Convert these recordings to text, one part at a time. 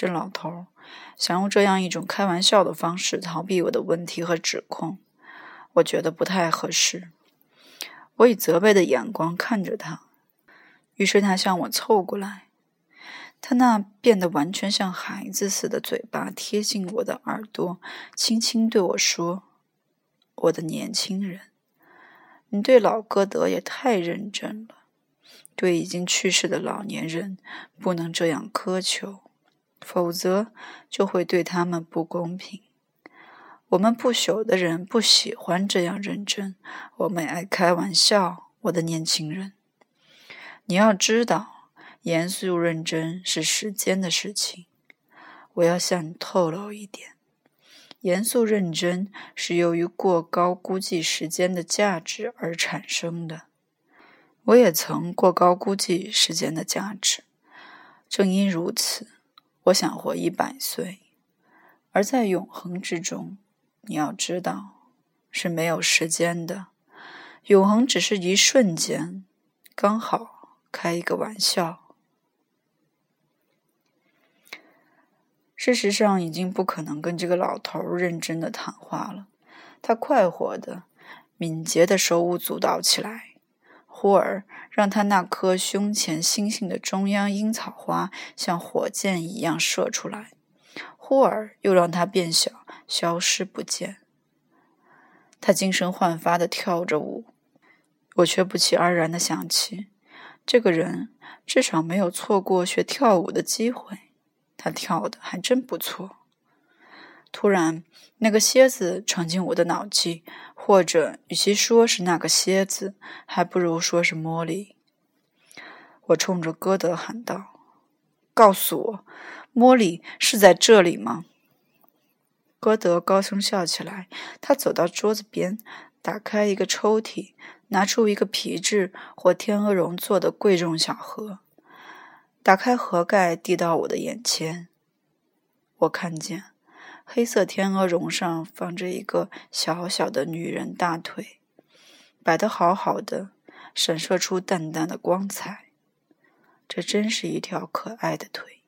这老头想用这样一种开玩笑的方式逃避我的问题和指控，我觉得不太合适。我以责备的眼光看着他，于是他向我凑过来，他那变得完全像孩子似的嘴巴贴近我的耳朵，轻轻对我说：“我的年轻人，你对老歌德也太认真了。对已经去世的老年人，不能这样苛求。”否则就会对他们不公平。我们不朽的人不喜欢这样认真，我们爱开玩笑。我的年轻人，你要知道，严肃认真是时间的事情。我要向你透露一点：严肃认真是由于过高估计时间的价值而产生的。我也曾过高估计时间的价值，正因如此。我想活一百岁，而在永恒之中，你要知道是没有时间的。永恒只是一瞬间，刚好开一个玩笑。事实上，已经不可能跟这个老头认真的谈话了。他快活的、敏捷的手舞足蹈起来。忽而让他那颗胸前星星的中央樱草花像火箭一样射出来，忽而又让它变小，消失不见。他精神焕发的跳着舞，我却不期而然的想起，这个人至少没有错过学跳舞的机会，他跳的还真不错。突然，那个蝎子闯进我的脑际，或者与其说是那个蝎子，还不如说是茉莉。我冲着歌德喊道：“告诉我，茉莉是在这里吗？”歌德高声笑起来。他走到桌子边，打开一个抽屉，拿出一个皮质或天鹅绒做的贵重小盒，打开盒盖，递到我的眼前。我看见。黑色天鹅绒上放着一个小小的女人大腿，摆得好好的，闪烁出淡淡的光彩。这真是一条可爱的腿，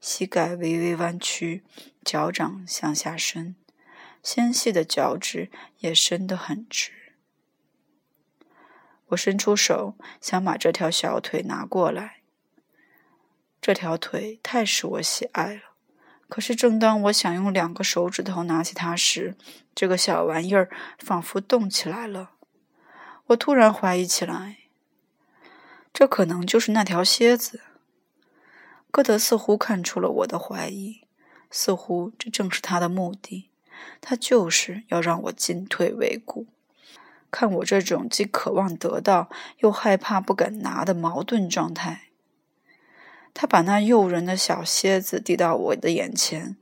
膝盖微微弯曲，脚掌向下伸，纤细的脚趾也伸得很直。我伸出手想把这条小腿拿过来，这条腿太使我喜爱了。可是，正当我想用两个手指头拿起它时，这个小玩意儿仿佛动起来了。我突然怀疑起来，这可能就是那条蝎子。歌德似乎看出了我的怀疑，似乎这正是他的目的。他就是要让我进退维谷，看我这种既渴望得到又害怕不敢拿的矛盾状态。他把那诱人的小蝎子递到我的眼前，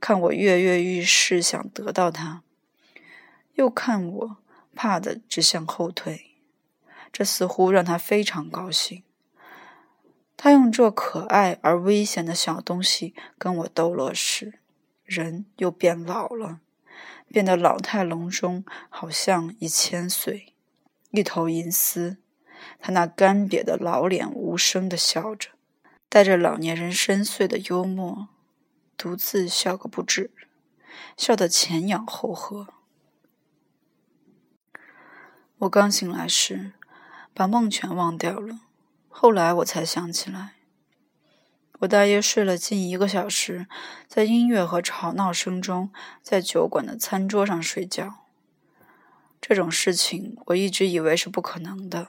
看我跃跃欲试，想得到它，又看我怕的直向后退。这似乎让他非常高兴。他用这可爱而危险的小东西跟我逗乐时，人又变老了，变得老态龙钟，好像一千岁，一头银丝。他那干瘪的老脸无声地笑着。带着老年人深邃的幽默，独自笑个不止，笑得前仰后合。我刚醒来时，把梦全忘掉了。后来我才想起来，我大约睡了近一个小时，在音乐和吵闹声中，在酒馆的餐桌上睡觉。这种事情我一直以为是不可能的。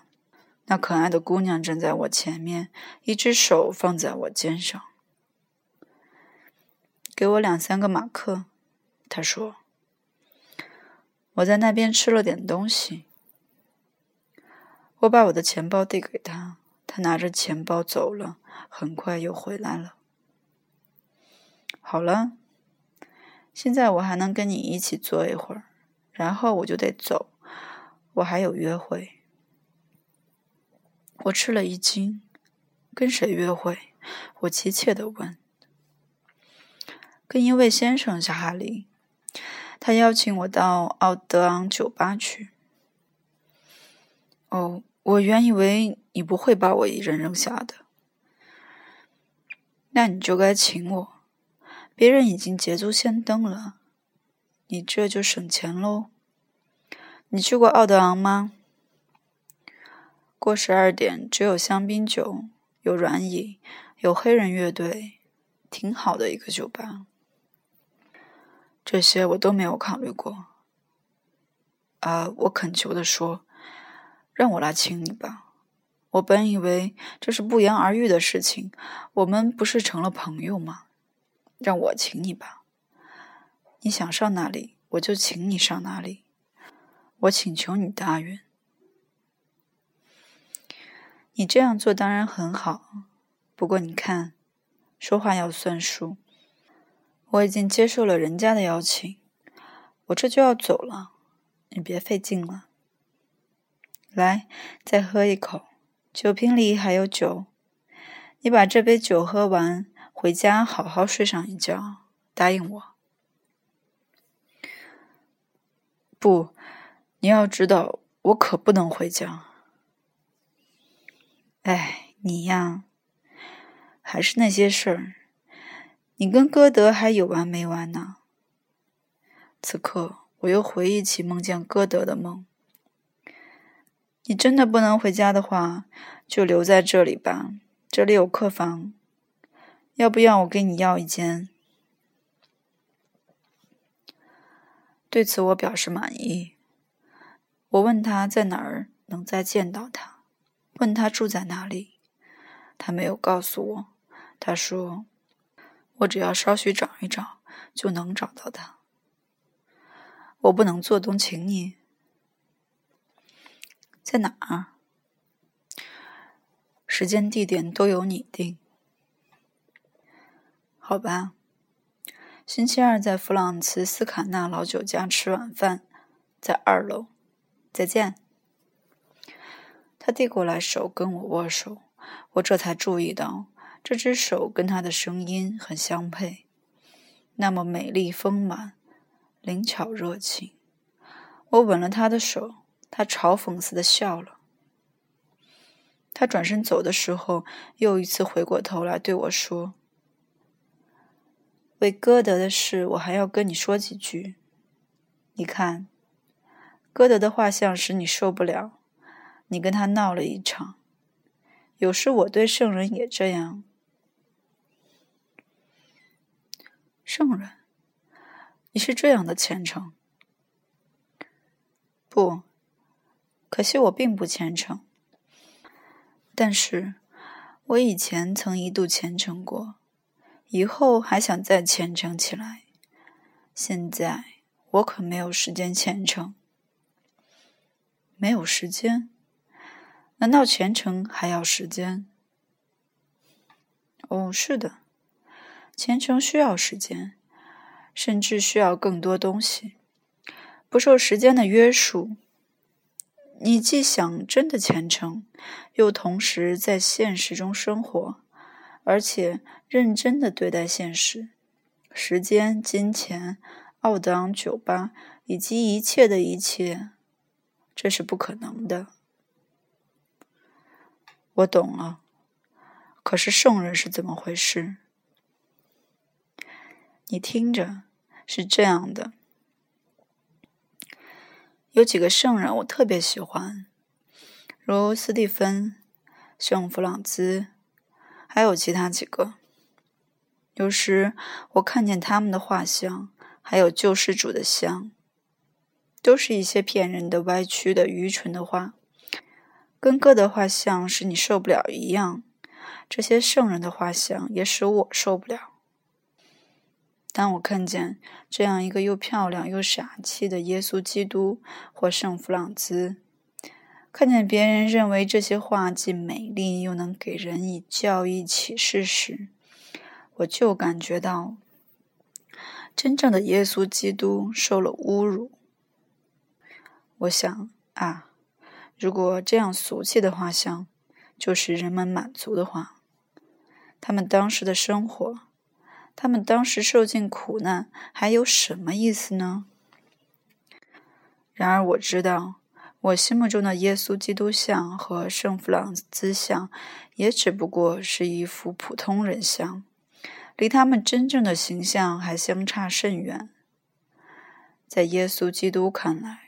那可爱的姑娘站在我前面，一只手放在我肩上。给我两三个马克，她说。我在那边吃了点东西。我把我的钱包递给她，她拿着钱包走了，很快又回来了。好了，现在我还能跟你一起坐一会儿，然后我就得走，我还有约会。我吃了一惊，跟谁约会？我急切地问。跟一位先生，小哈林，他邀请我到奥德昂酒吧去。哦，我原以为你不会把我一人扔下的。那你就该请我，别人已经捷足先登了，你这就省钱喽。你去过奥德昂吗？过十二点，只有香槟酒，有软椅，有黑人乐队，挺好的一个酒吧。这些我都没有考虑过。啊，我恳求的说：“让我来请你吧。我本以为这是不言而喻的事情，我们不是成了朋友吗？让我请你吧。你想上哪里，我就请你上哪里。我请求你答应。你这样做当然很好，不过你看，说话要算数。我已经接受了人家的邀请，我这就要走了。”你别费劲了，来，再喝一口，酒瓶里还有酒。你把这杯酒喝完，回家好好睡上一觉，答应我。不，你要知道，我可不能回家。哎，你呀，还是那些事儿，你跟歌德还有完没完呢？此刻。我又回忆起梦见歌德的梦。你真的不能回家的话，就留在这里吧，这里有客房。要不要我给你要一间？对此我表示满意。我问他在哪儿能再见到他，问他住在哪里，他没有告诉我。他说：“我只要稍许找一找，就能找到他。”我不能做东，请你在哪儿？时间、地点都由你定，好吧？星期二在弗朗茨斯卡纳老酒家吃晚饭，在二楼。再见。他递过来手跟我握手，我这才注意到这只手跟他的声音很相配，那么美丽丰满。灵巧热情，我吻了他的手，他嘲讽似的笑了。他转身走的时候，又一次回过头来对我说：“为歌德的事，我还要跟你说几句。你看，歌德的画像使你受不了，你跟他闹了一场。有时我对圣人也这样。圣人。”你是这样的虔诚？不，可惜我并不虔诚。但是，我以前曾一度虔诚过，以后还想再虔诚起来。现在我可没有时间虔诚。没有时间？难道虔诚还要时间？哦，是的，虔诚需要时间。甚至需要更多东西，不受时间的约束。你既想真的虔诚，又同时在现实中生活，而且认真的对待现实。时间、金钱、奥德昂酒吧以及一切的一切，这是不可能的。我懂了。可是圣人是怎么回事？你听着。是这样的，有几个圣人我特别喜欢，如斯蒂芬、圣弗朗兹，还有其他几个。有时我看见他们的画像，还有救世主的像，都是一些骗人的、歪曲的、愚蠢的画，跟歌德画像使你受不了一样。这些圣人的画像也使我受不了。当我看见这样一个又漂亮又傻气的耶稣基督或圣弗朗兹，看见别人认为这些画既美丽又能给人以教义启示时，我就感觉到真正的耶稣基督受了侮辱。我想啊，如果这样俗气的画像就是人们满足的话，他们当时的生活。他们当时受尽苦难，还有什么意思呢？然而我知道，我心目中的耶稣基督像和圣弗朗兹像，也只不过是一幅普通人像，离他们真正的形象还相差甚远。在耶稣基督看来，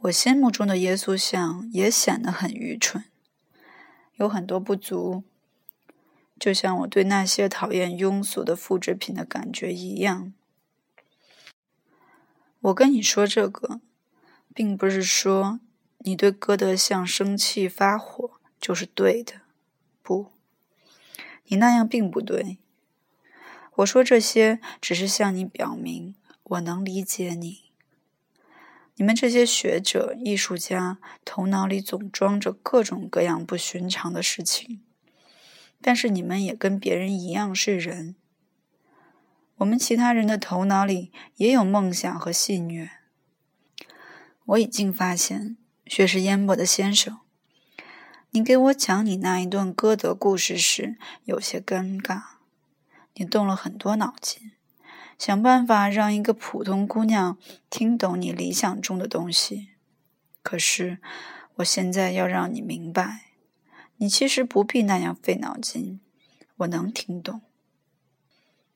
我心目中的耶稣像也显得很愚蠢，有很多不足，就像我对那些讨厌庸俗的复制品的感觉一样。我跟你说这个，并不是说你对歌德像生气发火就是对的，不，你那样并不对。我说这些只是向你表明。我能理解你。你们这些学者、艺术家头脑里总装着各种各样不寻常的事情，但是你们也跟别人一样是人。我们其他人的头脑里也有梦想和戏谑。我已经发现，学识渊博的先生，你给我讲你那一段歌德故事时有些尴尬，你动了很多脑筋。想办法让一个普通姑娘听懂你理想中的东西。可是，我现在要让你明白，你其实不必那样费脑筋。我能听懂。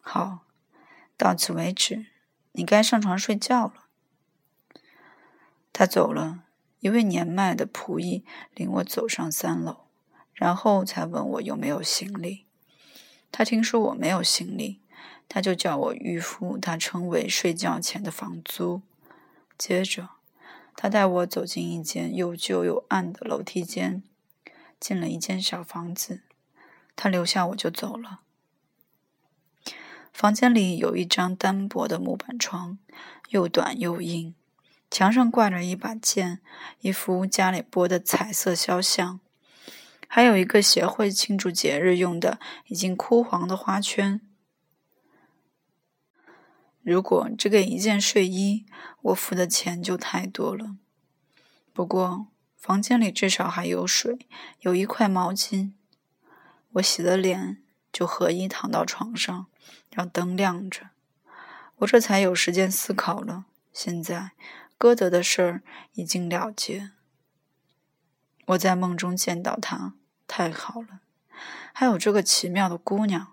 好，到此为止，你该上床睡觉了。他走了，一位年迈的仆役领我走上三楼，然后才问我有没有行李。他听说我没有行李。他就叫我预付他称为睡觉前的房租。接着，他带我走进一间又旧又暗的楼梯间，进了一间小房子。他留下我就走了。房间里有一张单薄的木板床，又短又硬。墙上挂着一把剑，一幅加里波的彩色肖像，还有一个协会庆祝节日用的已经枯黄的花圈。如果只给一件睡衣，我付的钱就太多了。不过房间里至少还有水，有一块毛巾。我洗了脸，就合衣躺到床上，让灯亮着。我这才有时间思考了。现在歌德的事儿已经了结。我在梦中见到他，太好了。还有这个奇妙的姑娘。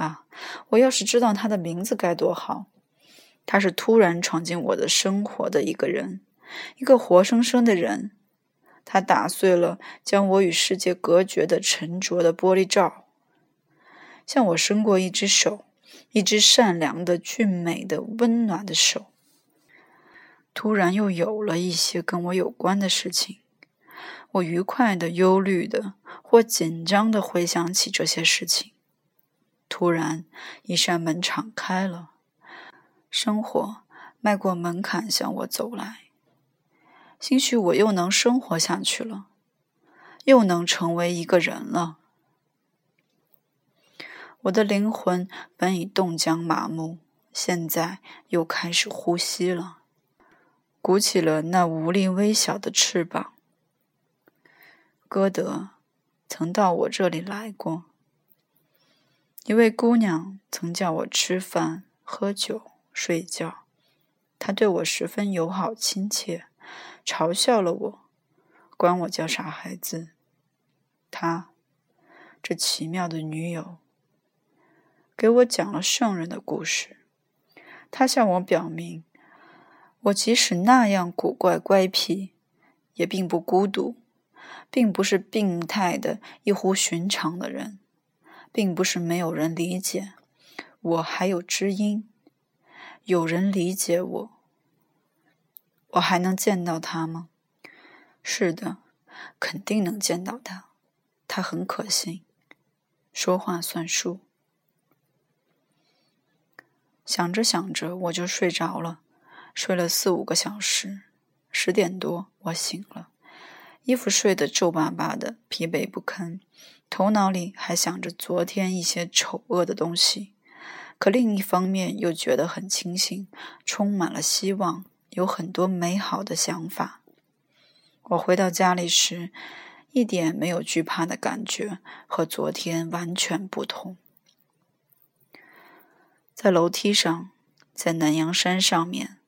啊！我要是知道他的名字该多好！他是突然闯进我的生活的一个人，一个活生生的人。他打碎了将我与世界隔绝的沉着的玻璃罩，向我伸过一只手，一只善良的、俊美的、温暖的手。突然又有了一些跟我有关的事情，我愉快的、忧虑的或紧张的回想起这些事情。突然，一扇门敞开了，生活迈过门槛向我走来。兴许我又能生活下去了，又能成为一个人了。我的灵魂本已冻僵麻木，现在又开始呼吸了，鼓起了那无力微小的翅膀。歌德曾到我这里来过。一位姑娘曾叫我吃饭、喝酒、睡觉，她对我十分友好亲切，嘲笑了我，管我叫傻孩子。她，这奇妙的女友，给我讲了圣人的故事。她向我表明，我即使那样古怪乖僻，也并不孤独，并不是病态的、异乎寻常的人。并不是没有人理解我，还有知音，有人理解我。我还能见到他吗？是的，肯定能见到他。他很可信，说话算数。想着想着，我就睡着了，睡了四五个小时。十点多，我醒了，衣服睡得皱巴巴的，疲惫不堪。头脑里还想着昨天一些丑恶的东西，可另一方面又觉得很清醒，充满了希望，有很多美好的想法。我回到家里时，一点没有惧怕的感觉，和昨天完全不同。在楼梯上，在南阳山上面，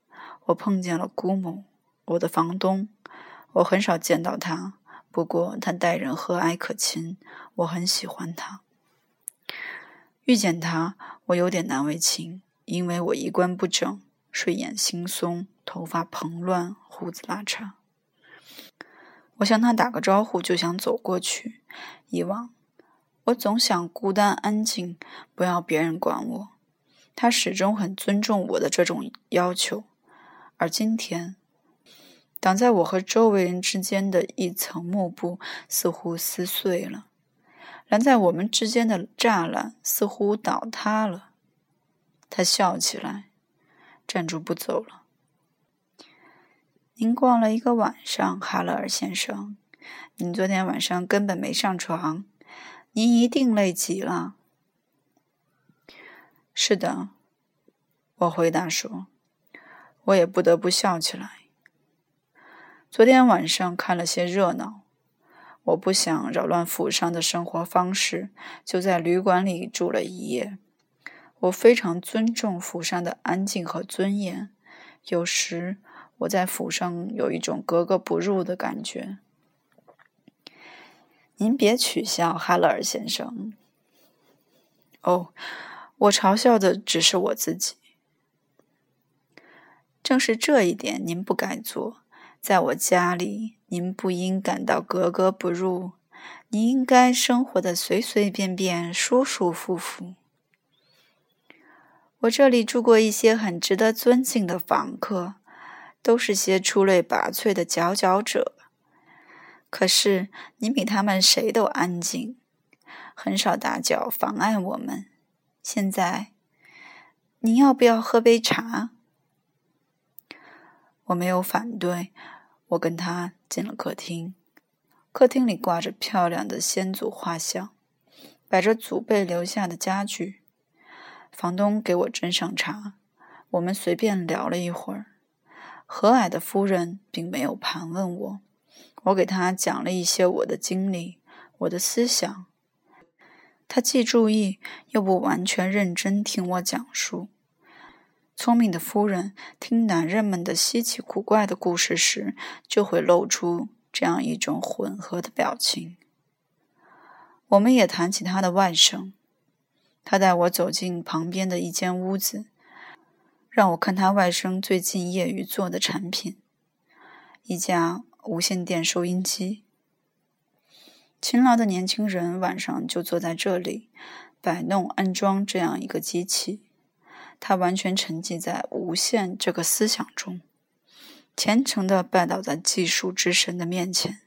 我碰见了姑母，我的房东。我很少见到他。不过他待人和蔼可亲，我很喜欢他。遇见他，我有点难为情，因为我衣冠不整，睡眼惺忪，头发蓬乱，胡子拉碴。我向他打个招呼，就想走过去。以往，我总想孤单安静，不要别人管我。他始终很尊重我的这种要求，而今天，挡在我和周围人之间的一层幕布似乎撕碎了。拦在我们之间的栅栏似乎倒塌了，他笑起来，站住不走了。您逛了一个晚上，哈勒尔先生。您昨天晚上根本没上床，您一定累极了。是的，我回答说，我也不得不笑起来。昨天晚上看了些热闹。我不想扰乱府上的生活方式，就在旅馆里住了一夜。我非常尊重府上的安静和尊严。有时我在府上有一种格格不入的感觉。您别取笑哈勒尔先生。哦，我嘲笑的只是我自己。正是这一点，您不该做。在我家里，您不应感到格格不入，您应该生活的随随便便、舒舒服服。我这里住过一些很值得尊敬的房客，都是些出类拔萃的佼佼者。可是您比他们谁都安静，很少打搅妨碍我们。现在，您要不要喝杯茶？我没有反对，我跟他进了客厅。客厅里挂着漂亮的先祖画像，摆着祖辈留下的家具。房东给我斟上茶，我们随便聊了一会儿。和蔼的夫人并没有盘问我，我给她讲了一些我的经历、我的思想。她既注意又不完全认真听我讲述。聪明的夫人听男人们的稀奇古怪的故事时，就会露出这样一种混合的表情。我们也谈起他的外甥，他带我走进旁边的一间屋子，让我看他外甥最近业余做的产品——一架无线电收音机。勤劳的年轻人晚上就坐在这里，摆弄安装这样一个机器。他完全沉浸在无限这个思想中，虔诚地拜倒在技术之神的面前。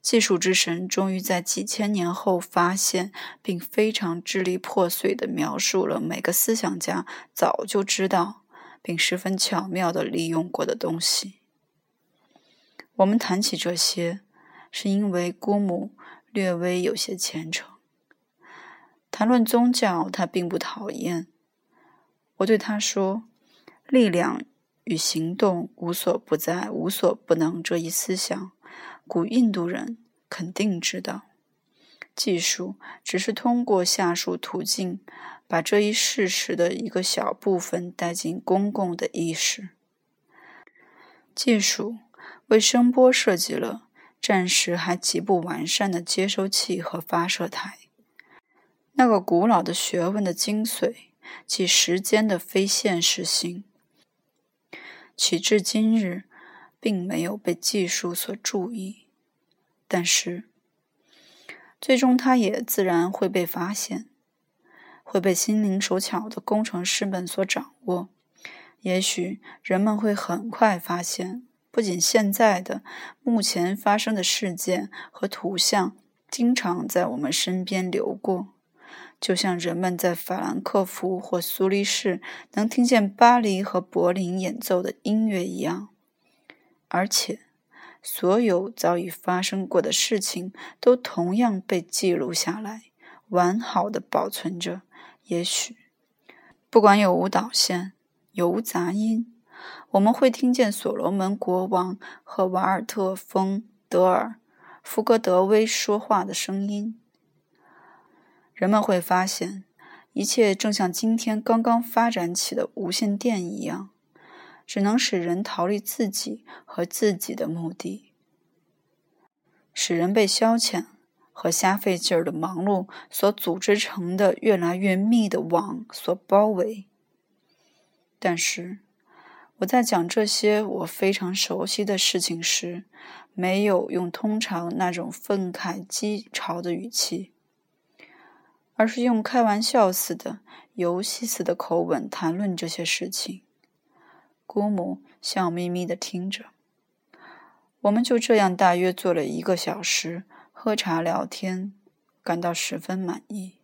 技术之神终于在几千年后发现，并非常支离破碎地描述了每个思想家早就知道并十分巧妙地利用过的东西。我们谈起这些，是因为姑母略微有些虔诚。谈论宗教，他并不讨厌。我对他说：“力量与行动无所不在、无所不能这一思想，古印度人肯定知道。技术只是通过下述途径，把这一事实的一个小部分带进公共的意识。技术为声波设计了暂时还极不完善的接收器和发射台。那个古老的学问的精髓。”即时间的非现实性，起至今日，并没有被技术所注意。但是，最终它也自然会被发现，会被心灵手巧的工程师们所掌握。也许人们会很快发现，不仅现在的、目前发生的事件和图像，经常在我们身边流过。就像人们在法兰克福或苏黎世能听见巴黎和柏林演奏的音乐一样，而且所有早已发生过的事情都同样被记录下来，完好的保存着。也许，不管有无导线，有无杂音，我们会听见所罗门国王和瓦尔特·丰·德尔·福格德威说话的声音。人们会发现，一切正像今天刚刚发展起的无线电一样，只能使人逃离自己和自己的目的，使人被消遣和瞎费劲儿的忙碌所组织成的越来越密的网所包围。但是，我在讲这些我非常熟悉的事情时，没有用通常那种愤慨激潮的语气，而是用开玩笑似的、游戏似的口吻谈论这些事情。姑母笑眯眯的听着。我们就这样大约坐了一个小时，喝茶聊天，感到十分满意。